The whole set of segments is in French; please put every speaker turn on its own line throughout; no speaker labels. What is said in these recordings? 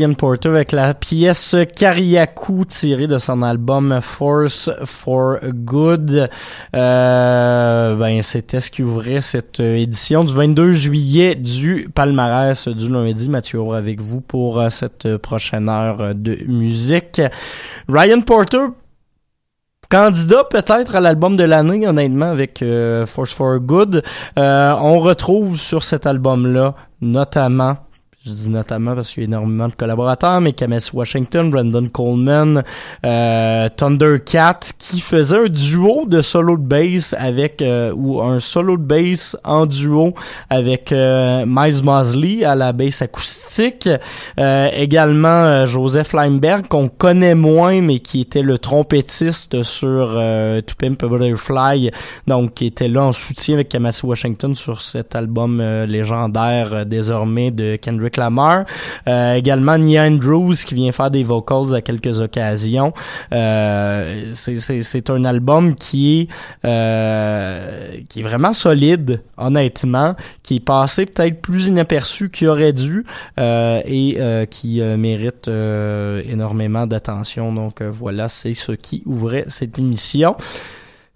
Ryan Porter avec la pièce Kariakou tirée de son album Force for Good. Euh, ben c'était ce qui ouvrait cette édition du 22 juillet du palmarès du lundi. Mathieu avec vous pour euh, cette prochaine heure de musique. Ryan Porter candidat peut-être à l'album de l'année, honnêtement, avec euh, Force for Good. on retrouve sur cet album-là notamment je dis notamment parce qu'il y a énormément de collaborateurs, mais Kames Washington, Brandon Coleman, euh, Thundercat, qui faisait un duo de solo de bass avec, euh, ou un solo de bass en duo avec euh, Miles Mosley à la bass acoustique. Euh, également euh, Joseph Limeberg, qu'on connaît moins, mais qui était le trompettiste sur euh, To Pimp a Butterfly, donc qui était là en soutien avec Kamasi Washington sur cet album légendaire désormais de Kendrick Euh, également Nia Andrews qui vient faire des vocals à quelques occasions. Euh, c'est un album qui est euh, qui est vraiment solide, honnêtement, qui est passé peut-être plus inaperçu qu'il aurait dû et qui mérite énormément d'attention. Donc voilà, c'est ce qui ouvrait cette émission.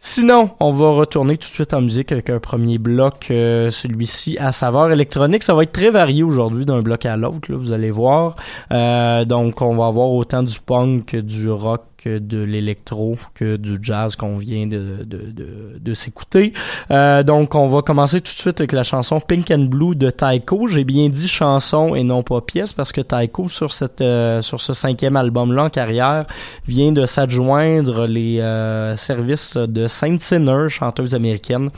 Sinon, on va retourner tout de suite en musique avec un premier bloc, euh, celui-ci à saveur électronique. Ça va être très varié aujourd'hui d'un bloc à l'autre, vous allez voir. Euh, donc, on va avoir autant du punk, du rock, de l'électro que du jazz qu'on vient de, de, de, de s'écouter. Euh, donc, on va commencer tout de suite avec la chanson Pink and Blue de Taiko. J'ai bien dit chanson et non pas pièce parce que Taiko, sur, cette, euh, sur ce cinquième album-là en carrière, vient de s'adjoindre les euh, services de Saint Sinner, chanteuse américaine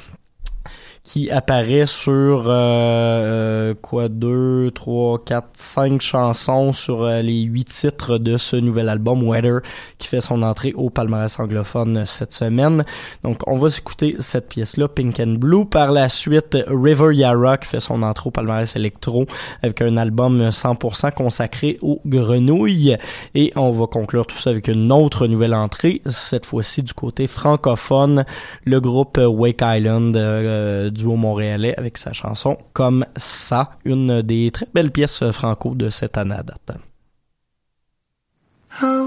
qui apparaît sur euh, euh, quoi deux, trois, quatre, cinq chansons sur euh, les huit titres de ce nouvel album Weather qui fait son entrée au palmarès anglophone cette semaine. Donc on va s'écouter cette pièce-là, Pink and Blue. Par la suite, River Yarra qui fait son entrée au palmarès électro avec un album 100% consacré aux grenouilles. Et on va conclure tout ça avec une autre nouvelle entrée, cette fois-ci du côté francophone, le groupe Wake Island duo montréalais avec sa chanson Comme ça, une des très belles pièces franco de cette année à date. Oh.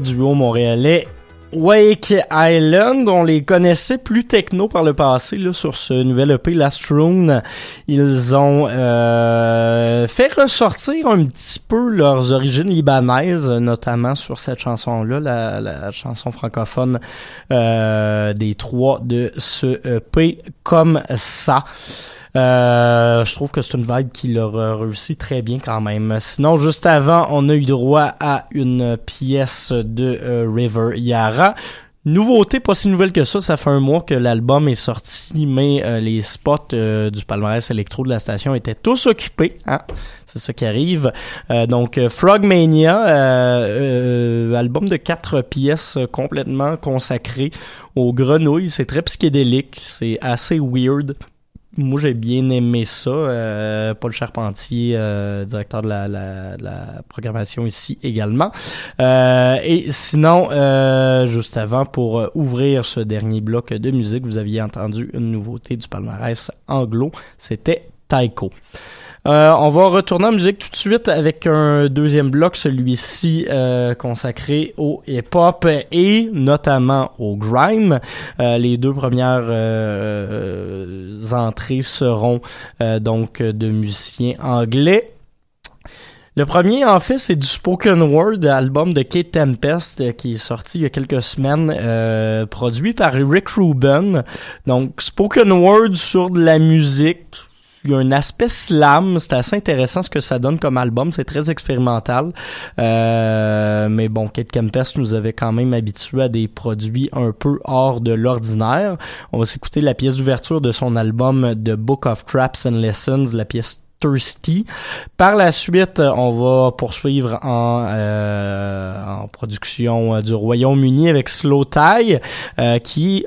duo montréalais Wake Island, on les connaissait plus techno par le passé là, sur ce nouvel EP Last Rune. Ils ont euh, fait ressortir un petit peu leurs origines libanaises, notamment sur cette chanson-là, la, la, chanson francophone euh, des trois de ce EP comme ça. Euh, je trouve que c'est une vibe qui leur réussit très bien quand même. Sinon, juste avant, on a eu droit à une pièce de euh, River Yara. Nouveauté pas si nouvelle que ça, ça fait un mois que l'album est sorti, mais euh, les spots du palmarès électro de la station étaient tous occupés. Hein? C'est ça qui arrive. donc Frogmania, album de quatre pièces complètement consacré aux grenouilles. C'est très psychédélique, c'est assez weird moi j'ai bien aimé ça. Euh, Paul Charpentier, euh, directeur de la, la, la, programmation ici également. Euh, et sinon, euh, juste avant, pour ouvrir ce dernier bloc de musique, vous aviez entendu une nouveauté du palmarès anglo. C'était Taiko. Euh, on va retourner en musique tout de suite avec un deuxième bloc, celui-ci euh, consacré au hip-hop et notamment au grime. Euh, les deux premières entrées seront donc de musiciens anglais. Le premier, en fait, c'est du Spoken Word, album de Kate Tempest, qui est sorti il y a quelques semaines, produit par Rick Rubin. Donc, Spoken Word sur de la musique, il y a un aspect slam, c'est assez intéressant ce que ça donne comme album, c'est très expérimental. Euh, mais bon, Kate Kempest nous avait quand même habitué à des produits un peu hors de l'ordinaire. On va s'écouter la pièce d'ouverture de son album The Book of Traps and Lessons, la pièce Thirsty. Par la suite, on va poursuivre en, euh, en production du Royaume-Uni avec Slow Tie, euh, qui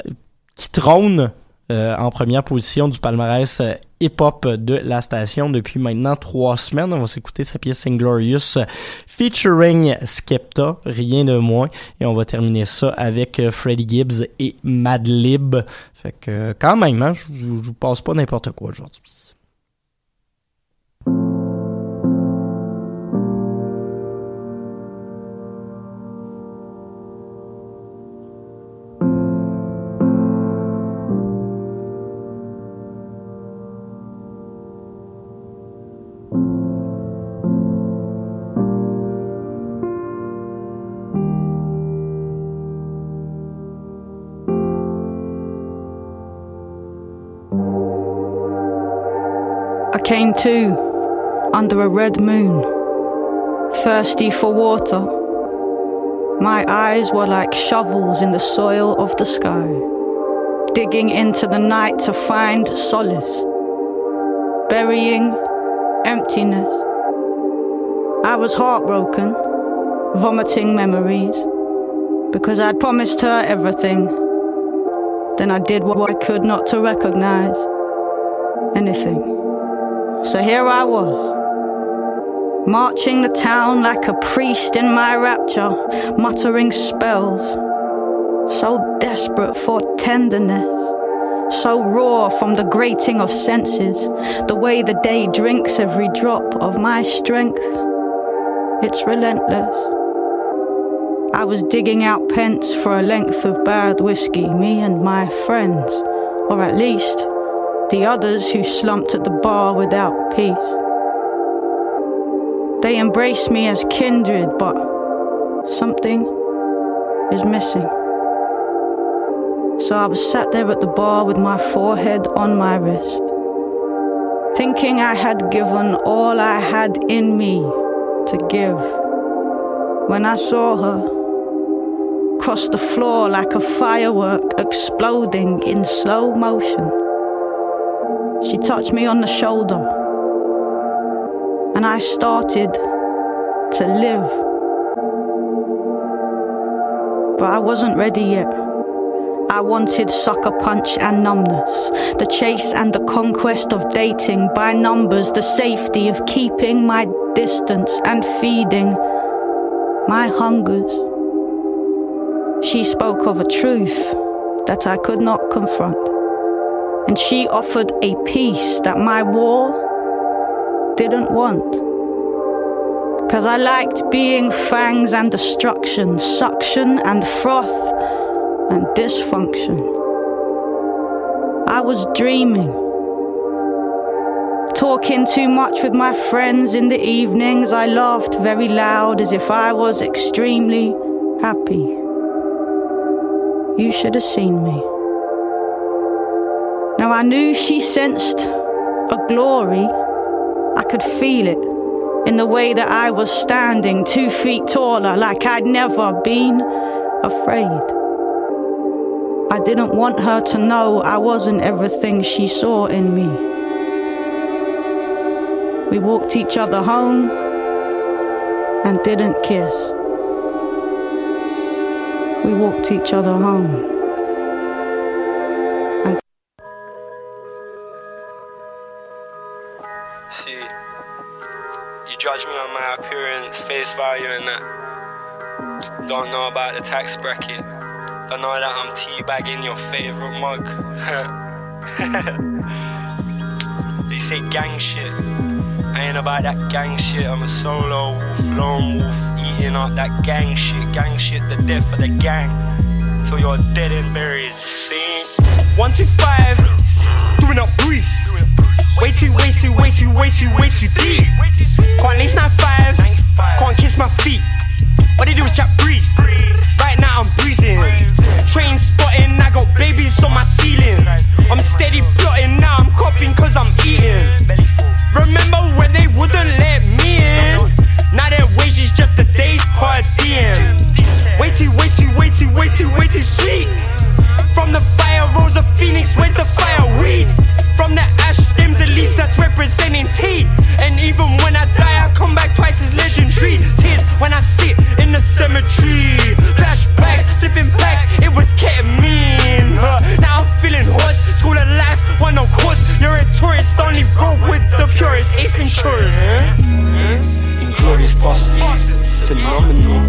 qui trône euh, en première position du palmarès euh, hip-hop de la station depuis maintenant trois semaines. On va s'écouter sa pièce Inglorious featuring Skepta, rien de moins. Et on va terminer ça avec euh, Freddie Gibbs et Madlib. Fait que quand même, hein, je, vous passe pas n'importe quoi aujourd'hui.
Came to under a red moon, thirsty for water. My eyes were like shovels in the soil of the sky, digging into the night to find solace, burying emptiness. I was heartbroken, vomiting memories, because I'd promised her everything. Then I did what I could not to recognize anything. So here I was, marching the town like a priest in my rapture, muttering spells. So desperate for tenderness, so raw from the grating of senses, the way the day drinks every drop of my strength. It's relentless. I was digging out pence for a length of bad whiskey, me and my friends, or at least the others who slumped at the bar without peace. They embrace me as kindred, but something is missing. So I was sat there at the bar with my forehead on my wrist, thinking I had given all I had in me to give. When I saw her cross the floor like a firework exploding in slow motion. She touched me on the shoulder, and I started to live. But I wasn't ready yet. I wanted sucker punch and numbness, the chase and the conquest of dating by numbers, the safety of keeping my distance and feeding my hungers. She spoke of a truth that I could not confront and she offered a peace that my war didn't want. Cause I liked being fangs and destruction, suction and froth and dysfunction. I was dreaming. Talking too much with my friends in the evenings, I laughed very loud as if I was extremely happy. You should have seen me. Now I knew she sensed a glory, I could feel it in the way that I was standing two feet taller, like I'd never been afraid. I didn't want her to know I wasn't everything she saw in me. We walked each other home and didn't kiss. We walked each other home.
My appearance, face value, and that. Don't know about the tax bracket. Don't know that I'm teabagging your favorite mug. they say gang shit. I ain't about that gang shit. I'm a solo wolf, lone wolf, eating up that gang shit. Gang shit, the death of the gang. Till you're dead and buried. See? One, two, five. Doing up breeze. Way too, way too, way too, way too, way too deep. Can't lace nine fives. Can't kiss my feet. All they do is chat breeze. Right now I'm breezing. Train spotting, I got babies on my ceiling. I'm steady plotting, now I'm copying cause I'm eating. Remember when they wouldn't let me in? Now their wages just a day's per diem. Way too, way too, way too, way too, way too sweet. From the fire rose a phoenix, where's the fire weed? From the tea. And even when I die, I come back twice as legendary. Tears when I sit in the cemetery. Flashbacks, flipping packs, it was ketamine. Huh. Now I'm feeling hoarse. School of life, one on course. You're a tourist, only roll with the purest. Ace Ventura. Inglorious Boston, phenomenal,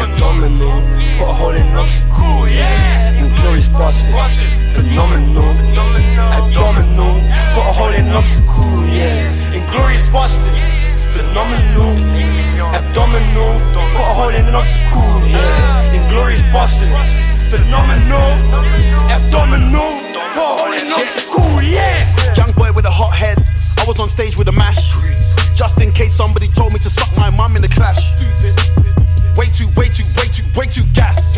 abdominal. Put a hole in us, cool, yeah. Inglorious Boston, phenomenal, abdominal. Put a hole in us, cool, yeah. Inglorious Boston, phenomenal, abdominal. Put a hole in us, cool, yeah. Inglorious Boston, phenomenal, abdominal. Put a hole in us, cool, yeah.
Young boy with a hot head. I was on stage with a mash. Just in case somebody told me to suck my mum in the clash. Way too, way too, way too, way too gas.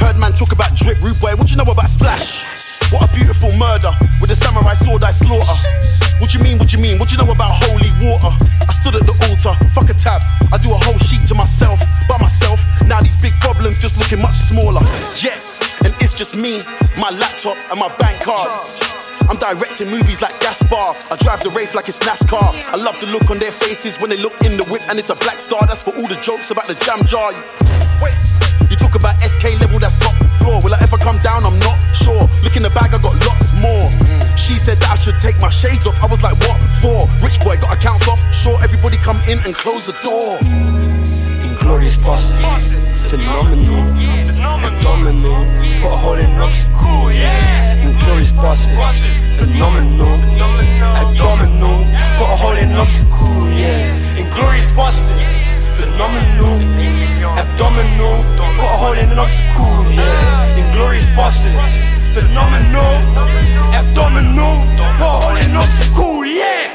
Heard man talk about drip, rude boy. What you know about splash? What a beautiful murder with a samurai sword I slaughter. What you mean? What you mean? What you know about holy water? I stood at the altar, fuck a tab. I do a whole sheet to myself, by myself. Now these big problems just looking much smaller. Yeah, and it's just me, my laptop, and my bank card. I'm directing movies like Gaspar. I drive the Wraith like it's NASCAR. I love the look on their faces when they look in the whip and it's a black star. That's for all the jokes about the jam jar. You, you talk about SK level, that's top floor. Will I ever come down? I'm not sure. Look in the bag, I got lots more. She said that I should take my shades off. I was like, what for? Rich boy, got accounts off. Sure, everybody come in and close the door.
Inglorious Boston, phenomenal, abdominal, put a hole in us, cool, yeah. Inglorious Boston, phenomenal, abdominal, put a hole in us, cool, yeah. Inglorious Boston, phenomenal, abdominal, put a hole in us, cool, yeah. Inglorious Boston, phenomenal, abdominal, put a hole in cool, yeah.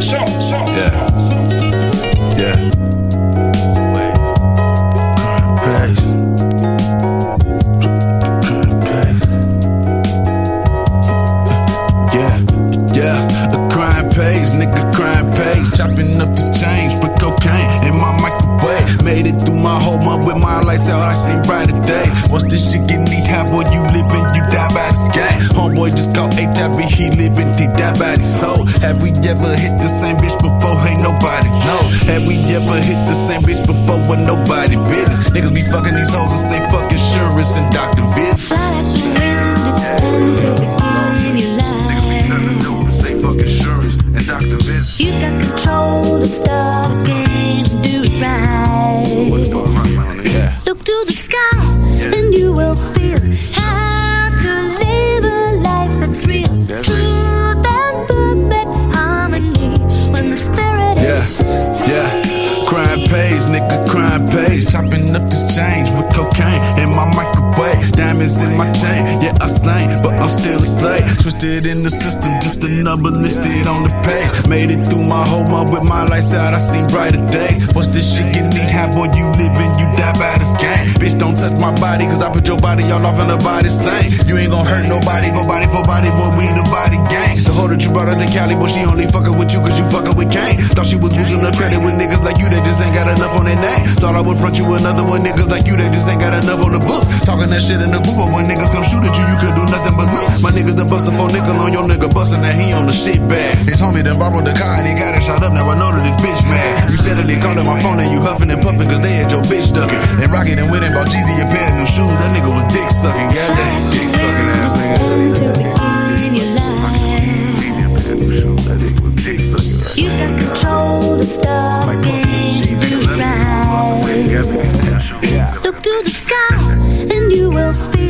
Yeah. Yeah. Once this shit get knee high, boy, you living, you die by the sky. Homeboy just caught HIV, he living, he die by his soul. Have we ever hit the same bitch before? Ain't nobody know. Have we ever hit the same bitch before with nobody business? Niggas be fucking these hoes and say fuck insurance and doctor visits.
It's time to begin your life.
Say fuck insurance and doctor visits.
You got control to start a game and do it right. Look to the sky
nigga, crime pays. Chopping up this change with cocaine in my microwave. Diamonds in my chain, yeah, I slang, but I'm still a slave. Twisted in the system, just a number listed on the page. Made it through my whole month with my lights out, I seen brighter days. What's this shit get need? How boy, you living, you this. Bitch, don't touch my body, cause I put your body all off in the body stain. You ain't gon' hurt nobody, go body for body, boy, we the body gang. The hoe that you brought out to Cali, but she only fuckin' with you cause you fuckin' with Kane. Thought she was boosting the credit with niggas like you that just ain't got enough on their name. Thought I would front you another one, niggas like you that just ain't got enough on the books. Talking that shit in the group, but when niggas come shoot at you, you could do nothing but look. My niggas done bust a four nickel on your nigga, bustin' that he on the shit bag. His homie done borrowed the car and he got it shot up, now I know that this bitch mad. You steadily calling my phone and you huffin' and puffing cause they had your bitch ducking. And Rocket and went and bought Jeezy a pair of new shoes, that nigga was dick sucking, goddamn dick sucking ass nigga.
You got control to stop and do right. Look to the sky and you will feel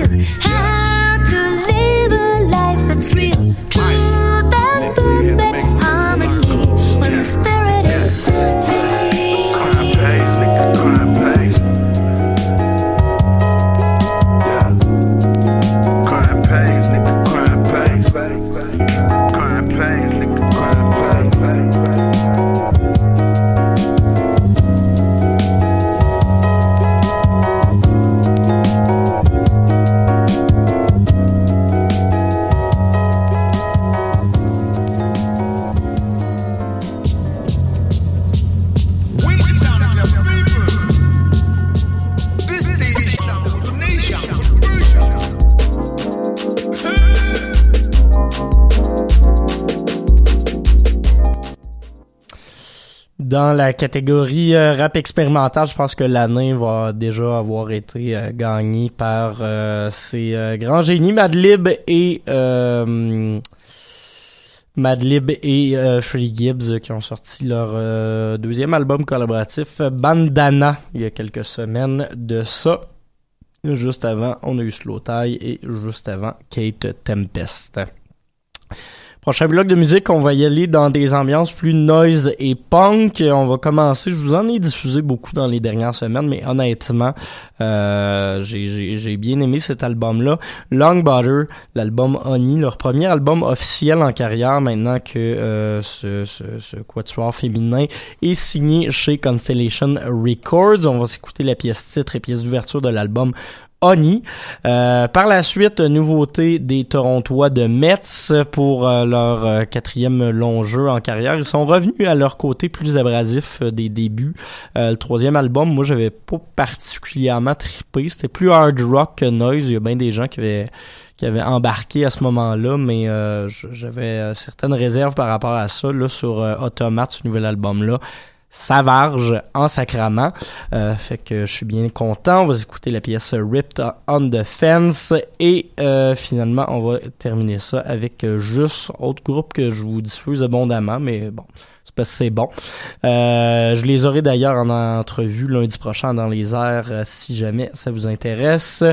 Dans la catégorie euh, rap expérimental, je pense que l'année va déjà avoir été euh, gagnée par euh, ces grands génies Madlib et Madlib et euh, Gibbs qui ont sorti leur deuxième album collaboratif Bandana il y a quelques semaines de ça. Juste avant, on a eu Slow Tie et juste avant Kate Tempest. Prochain bloc de musique, on va y aller dans des ambiances plus noise et punk. On va commencer, je vous en ai diffusé beaucoup dans les dernières semaines, mais honnêtement, euh, j'ai- bien aimé cet album-là. Long Butter, l'album Honey, leur premier album officiel en carrière maintenant que euh, ce, ce, ce quatuor féminin est signé chez Constellation Records. On va s'écouter la pièce titre et pièce d'ouverture de l'album Honey. Euh, par la suite, nouveauté des Torontois de Metz pour euh, leur euh, quatrième long jeu en carrière. Ils sont revenus à leur côté plus abrasif euh, des débuts. Le troisième album, moi, j'avais pas particulièrement trippé. C'était plus hard rock que noise. Il y a bien des gens qui avaient qui embarqué à ce moment-là, mais j'avais certaines réserves par rapport à ça. Là, sur Automate, ce nouvel album-là, Savarge en sacrament. Euh, fait que je suis bien content. On va écouter la pièce Ripped on the Fence et euh, finalement on va terminer ça avec euh, juste autre groupe que je vous diffuse abondamment, mais bon. C'est parce que c'est bon. Euh, je les aurai d'ailleurs en entrevue lundi prochain dans les airs euh, si jamais ça vous intéresse.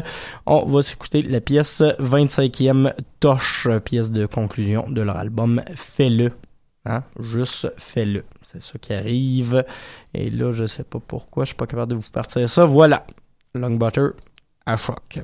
On va s'écouter la pièce 25e Toche, pièce de conclusion de leur album Fais-le. Hein? Juste fais-le. C'est ça qui arrive. Et là, je sais pas pourquoi, je suis pas capable de vous partir ça. Voilà. Long Butter à choc.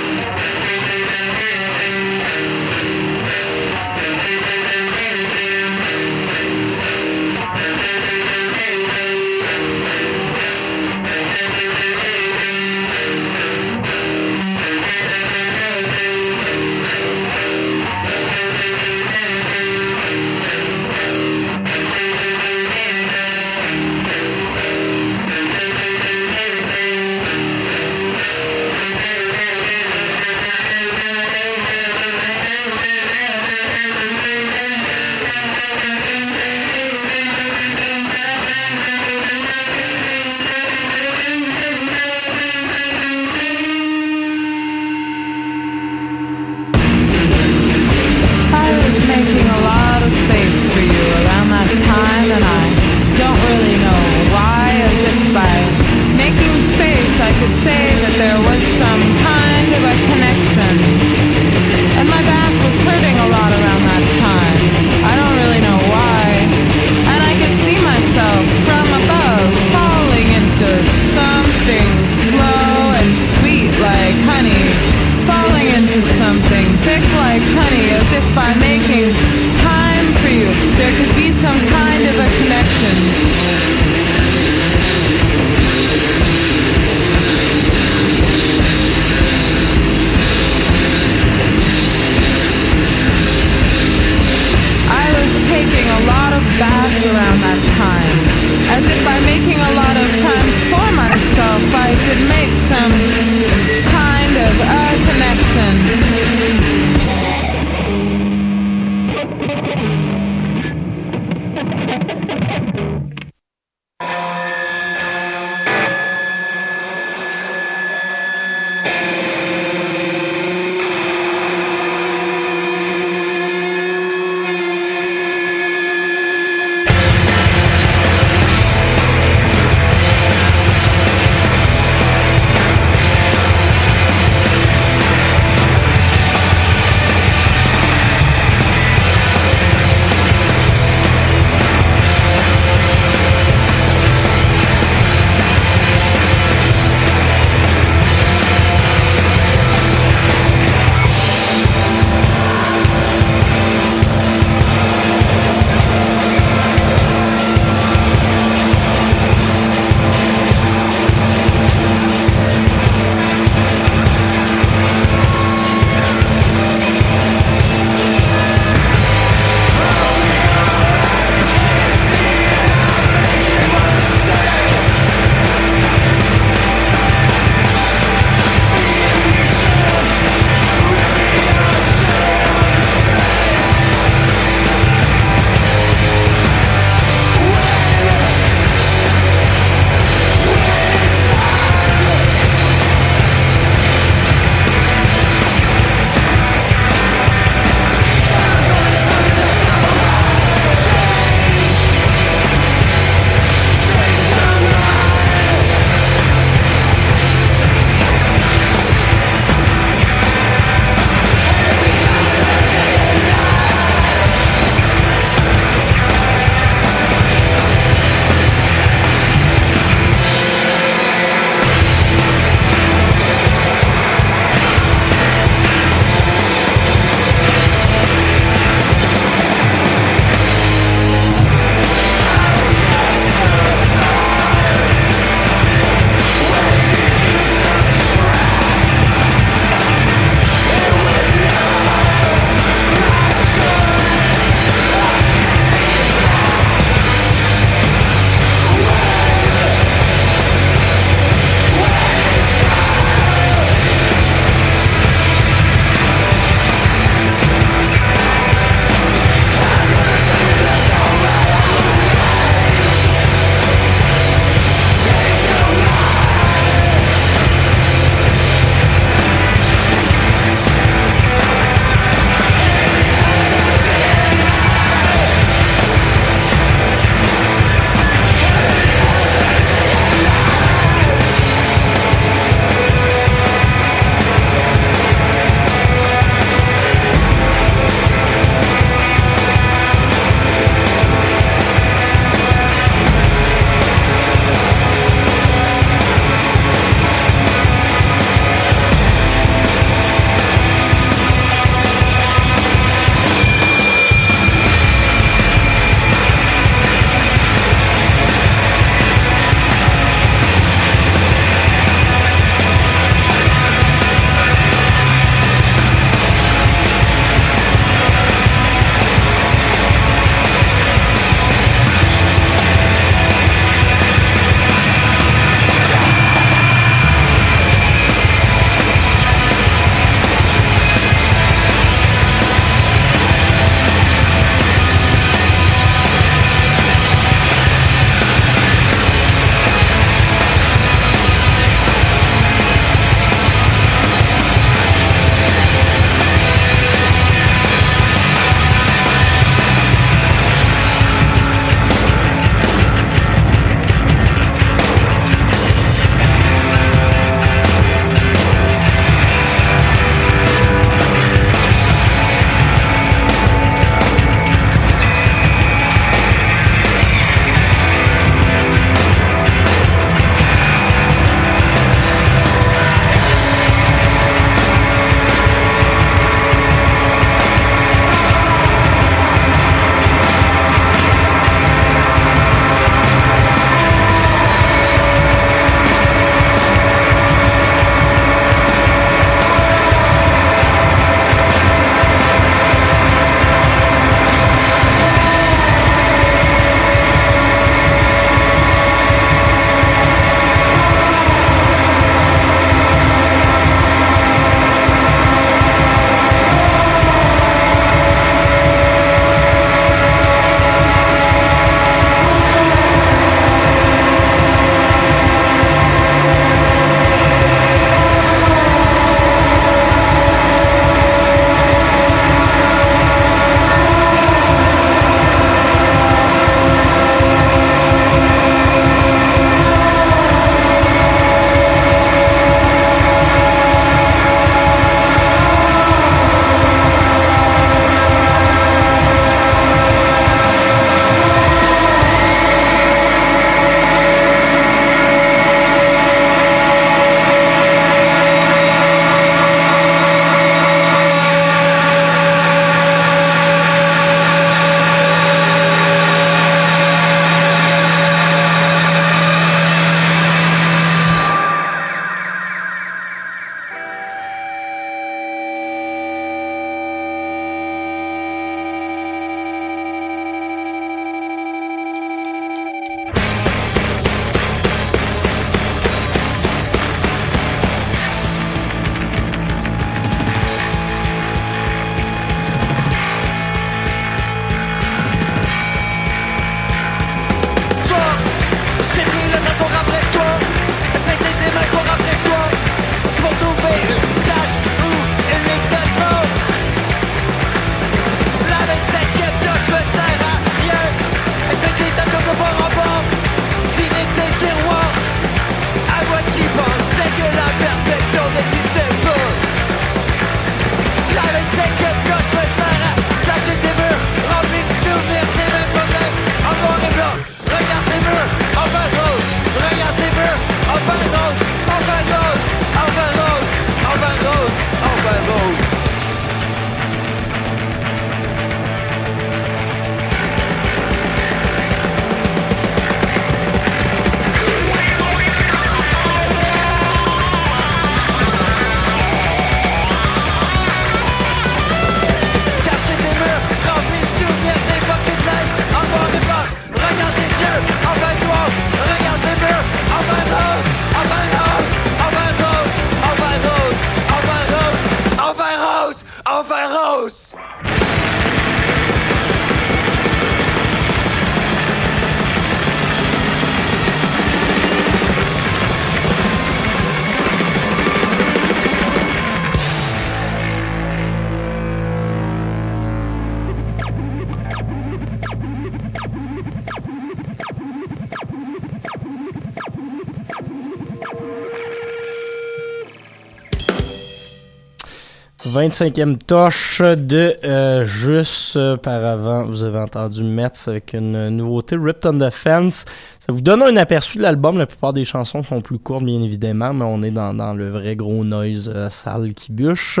25e touche de euh, juste euh, par avant, vous avez entendu Metz avec une nouveauté, Ripped on the Fence. Ça vous donne un aperçu de l'album. La plupart des chansons sont plus courtes, bien évidemment, mais on est dans, dans le vrai gros noise euh, sale qui bûche.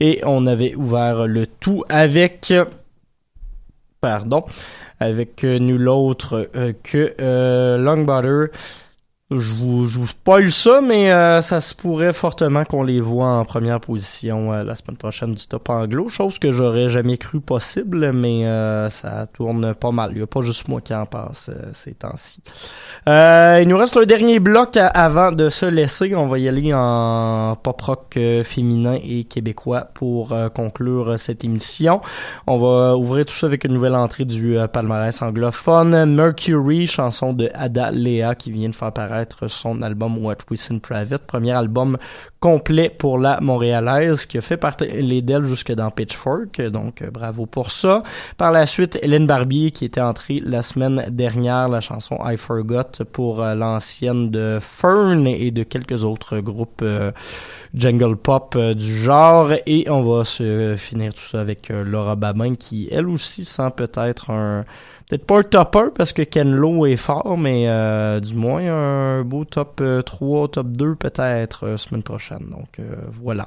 Et on avait ouvert le tout avec... Pardon. Avec euh, nul autre euh, que Long Butter. Je vous, je vous spoil ça, mais euh, ça se pourrait fortement qu'on les voit en première position euh, la semaine prochaine du top anglo, chose que j'aurais jamais cru possible, mais euh, ça tourne pas mal. Il n'y a pas juste moi qui en passe euh, ces temps-ci. Euh, il nous reste un dernier bloc avant de se laisser. On va y aller en pop rock euh, féminin et québécois pour conclure cette émission. On va ouvrir tout ça avec une nouvelle entrée du palmarès anglophone. Mercury, chanson de Ada Lea qui vient de faire paraître son album What We See in Private, premier album complet pour la Montréalaise qui a fait parler d'elle jusque dans Pitchfork, donc euh, bravo pour ça. Par la suite, Hélène Barbier qui était entrée la semaine dernière, la chanson I Forgot pour euh, l'ancienne de Fern et de quelques autres groupes euh, jungle pop du genre. Et on va se finir tout ça avec Laura Babin qui, elle aussi, sent peut-être un... Peut-être pas un topper parce que Ken Lo est fort, mais euh, du moins un beau top euh, 3, top 2 peut-être euh, semaine prochaine. Donc euh, voilà.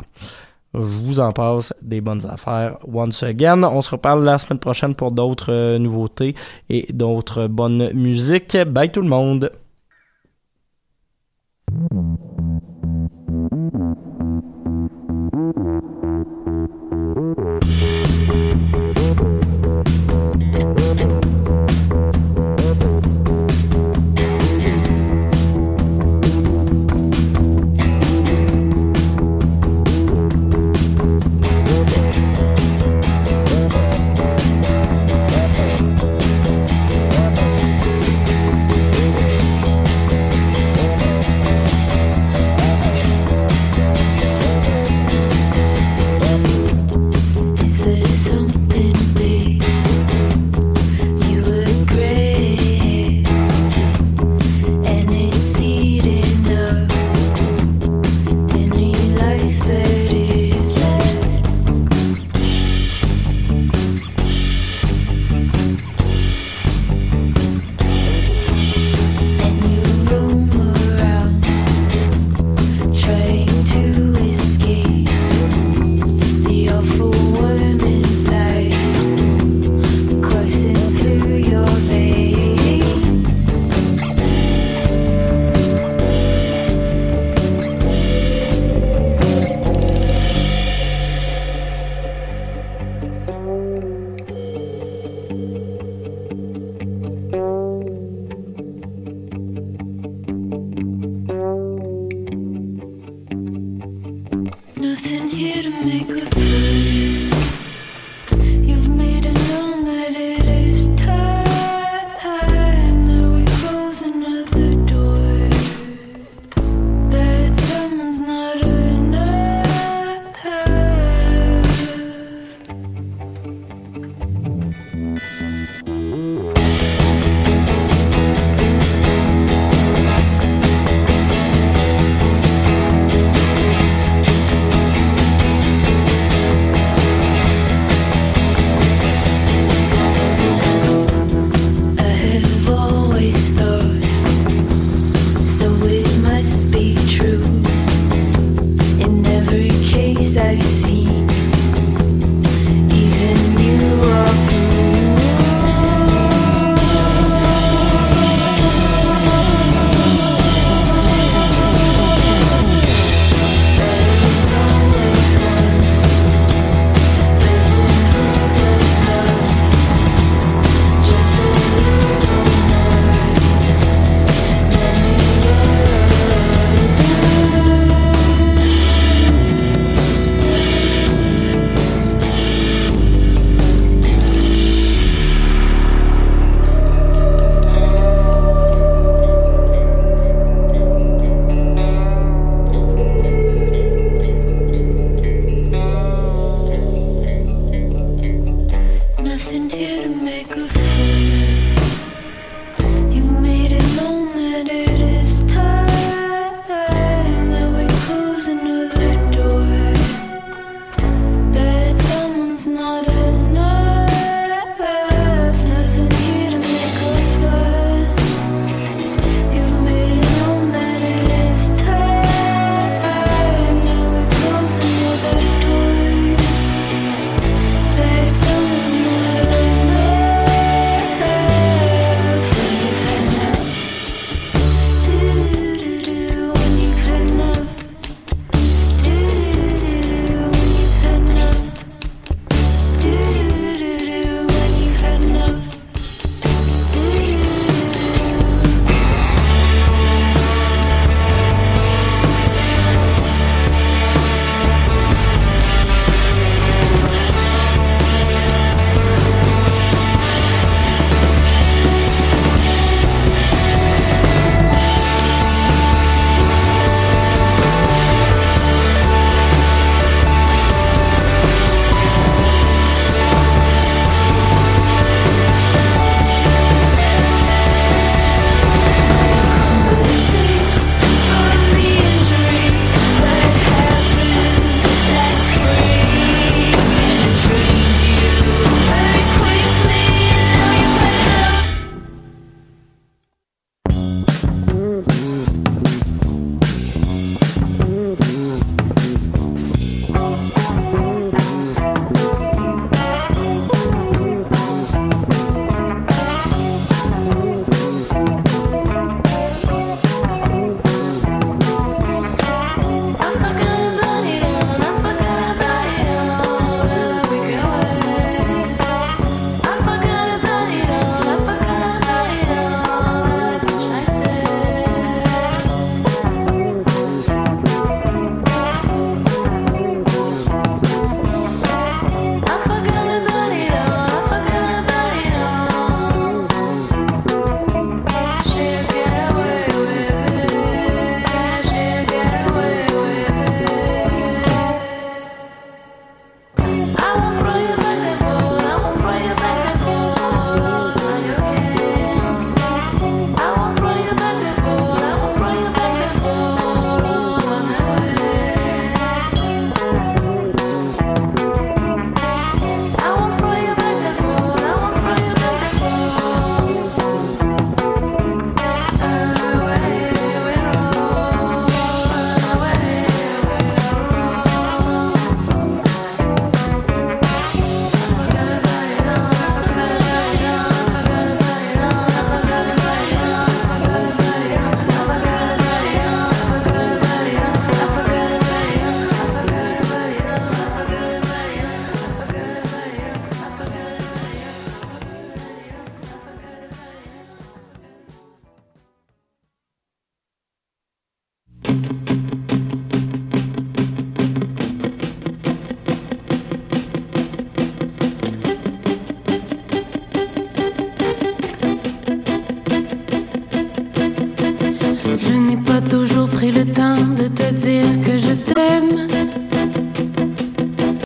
Je vous en passe des bonnes affaires once again. On se reparle la semaine prochaine pour d'autres euh, nouveautés et d'autres bonnes musiques. Bye tout le monde!